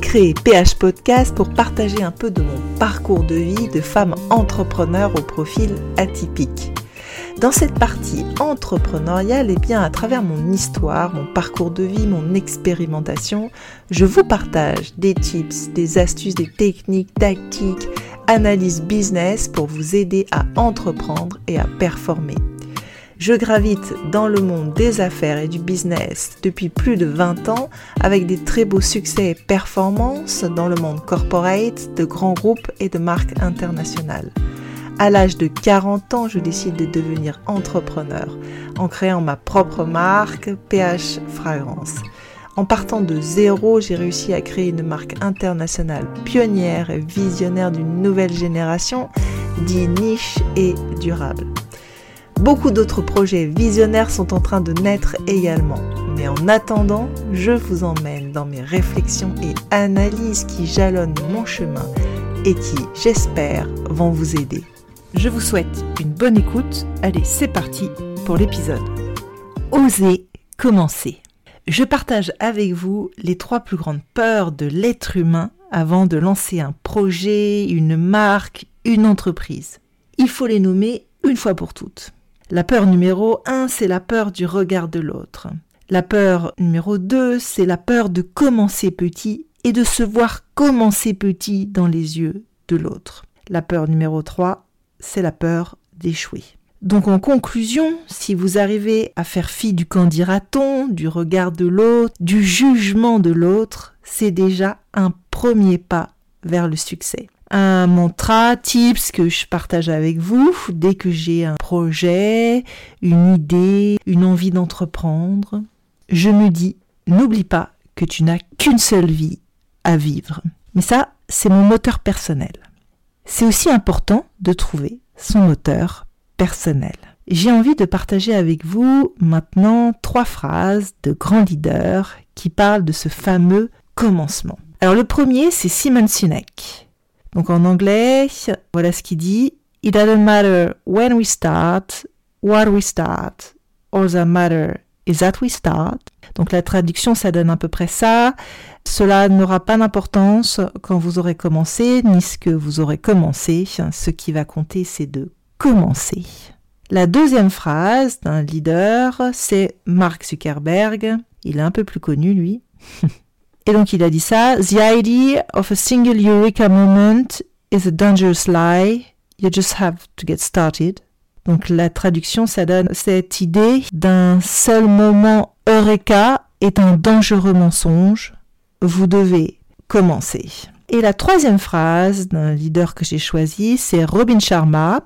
créé PH Podcast pour partager un peu de mon parcours de vie de femme entrepreneur au profil atypique. Dans cette partie entrepreneuriale, et eh bien à travers mon histoire, mon parcours de vie, mon expérimentation, je vous partage des tips, des astuces, des techniques, tactiques, analyse business pour vous aider à entreprendre et à performer. Je gravite dans le monde des affaires et du business depuis plus de 20 ans avec des très beaux succès et performances dans le monde corporate, de grands groupes et de marques internationales. À l'âge de 40 ans, je décide de devenir entrepreneur en créant ma propre marque PH Fragrance. En partant de zéro, j'ai réussi à créer une marque internationale pionnière et visionnaire d'une nouvelle génération, dit niche et durable. Beaucoup d'autres projets visionnaires sont en train de naître également. Mais en attendant, je vous emmène dans mes réflexions et analyses qui jalonnent mon chemin et qui, j'espère, vont vous aider. Je vous souhaite une bonne écoute. Allez, c'est parti pour l'épisode. Osez commencer. Je partage avec vous les trois plus grandes peurs de l'être humain avant de lancer un projet, une marque, une entreprise. Il faut les nommer une fois pour toutes. La peur numéro un, c'est la peur du regard de l'autre. La peur numéro deux, c'est la peur de commencer petit et de se voir commencer petit dans les yeux de l'autre. La peur numéro 3, c'est la peur d'échouer. Donc en conclusion, si vous arrivez à faire fi du candidaton, du regard de l'autre, du jugement de l'autre, c'est déjà un premier pas vers le succès. Un mantra, tips que je partage avec vous dès que j'ai un projet, une idée, une envie d'entreprendre. Je me dis, n'oublie pas que tu n'as qu'une seule vie à vivre. Mais ça, c'est mon moteur personnel c'est aussi important de trouver son moteur personnel. J'ai envie de partager avec vous maintenant trois phrases de grands leaders qui parlent de ce fameux commencement. Alors le premier, c'est Simon Sinek. Donc en anglais, voilà ce qu'il dit. It doesn't matter when we start, what we start, all that matter is that we start. Donc la traduction, ça donne à peu près ça. Cela n'aura pas d'importance quand vous aurez commencé, ni ce que vous aurez commencé. Ce qui va compter, c'est de commencer. La deuxième phrase d'un leader, c'est Mark Zuckerberg. Il est un peu plus connu, lui. Et donc il a dit ça. The idea of a single eureka moment is a dangerous lie. You just have to get started. Donc la traduction, ça donne cette idée d'un seul moment eureka est un dangereux mensonge. Vous devez commencer. Et la troisième phrase d'un leader que j'ai choisi, c'est Robin Sharma.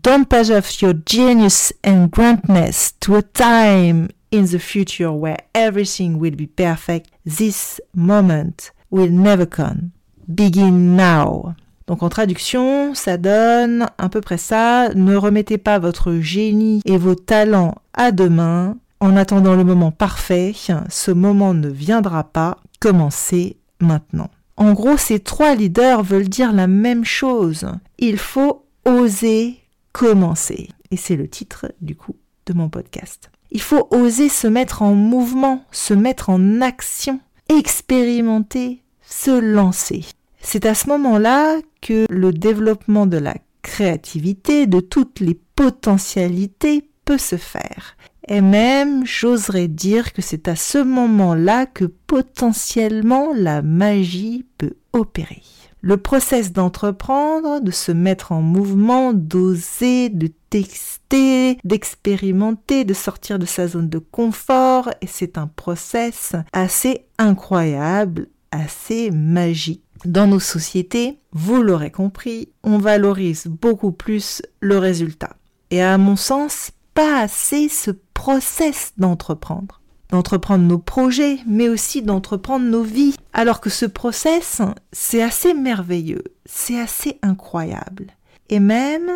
Don't pass off your genius and grandness to a time in the future where everything will be perfect. This moment will never come. Begin now. Donc en traduction, ça donne à peu près ça. Ne remettez pas votre génie et vos talents à demain. En attendant le moment parfait, ce moment ne viendra pas. Commencez maintenant. En gros, ces trois leaders veulent dire la même chose. Il faut oser commencer. Et c'est le titre du coup de mon podcast. Il faut oser se mettre en mouvement, se mettre en action, expérimenter, se lancer. C'est à ce moment-là que le développement de la créativité, de toutes les potentialités peut se faire. Et même, j'oserais dire que c'est à ce moment-là que potentiellement la magie peut opérer. Le process d'entreprendre, de se mettre en mouvement, d'oser, de tester, d'expérimenter, de sortir de sa zone de confort, et c'est un process assez incroyable, assez magique dans nos sociétés, vous l'aurez compris, on valorise beaucoup plus le résultat. Et à mon sens, pas assez ce process d'entreprendre. D'entreprendre nos projets, mais aussi d'entreprendre nos vies. Alors que ce process, c'est assez merveilleux, c'est assez incroyable. Et même,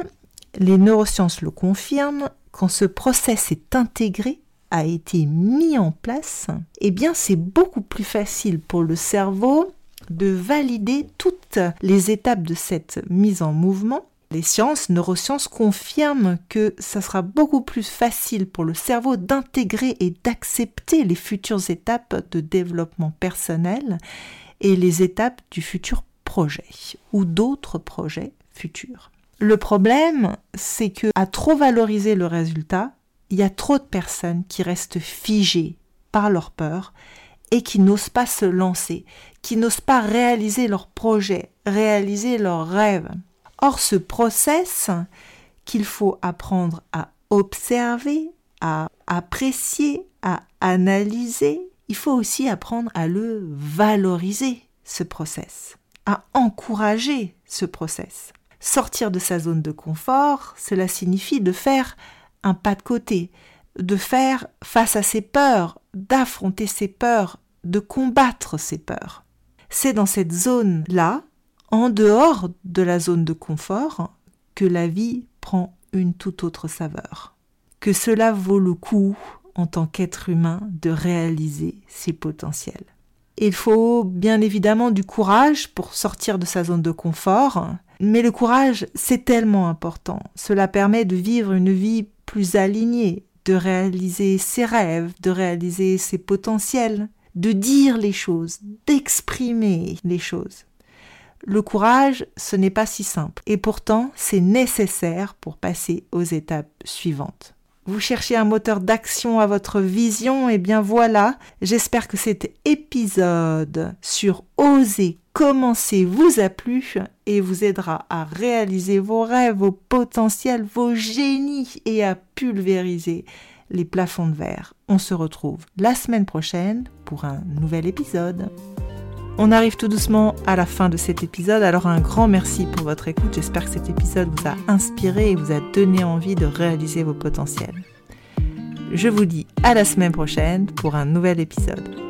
les neurosciences le confirment, quand ce process est intégré, a été mis en place, eh bien c'est beaucoup plus facile pour le cerveau de valider toutes les étapes de cette mise en mouvement. Les sciences, neurosciences confirment que ça sera beaucoup plus facile pour le cerveau d'intégrer et d'accepter les futures étapes de développement personnel et les étapes du futur projet ou d'autres projets futurs. Le problème, c'est que à trop valoriser le résultat, il y a trop de personnes qui restent figées par leur peur et qui n'osent pas se lancer, qui n'osent pas réaliser leurs projets, réaliser leurs rêves. Or, ce process qu'il faut apprendre à observer, à apprécier, à analyser, il faut aussi apprendre à le valoriser, ce process, à encourager ce process. Sortir de sa zone de confort, cela signifie de faire un pas de côté, de faire face à ses peurs, d'affronter ses peurs, de combattre ses peurs. C'est dans cette zone-là, en dehors de la zone de confort, que la vie prend une toute autre saveur. Que cela vaut le coup, en tant qu'être humain, de réaliser ses potentiels. Il faut bien évidemment du courage pour sortir de sa zone de confort, mais le courage, c'est tellement important. Cela permet de vivre une vie plus alignée, de réaliser ses rêves, de réaliser ses potentiels, de dire les choses, d'exprimer les choses. Le courage, ce n'est pas si simple, et pourtant c'est nécessaire pour passer aux étapes suivantes. Vous cherchez un moteur d'action à votre vision, eh bien voilà, j'espère que cet épisode sur oser commencer vous a plu et vous aidera à réaliser vos rêves, vos potentiels, vos génies et à pulvériser les plafonds de verre. On se retrouve la semaine prochaine pour un nouvel épisode. On arrive tout doucement à la fin de cet épisode, alors un grand merci pour votre écoute. J'espère que cet épisode vous a inspiré et vous a donné envie de réaliser vos potentiels. Je vous dis à la semaine prochaine pour un nouvel épisode.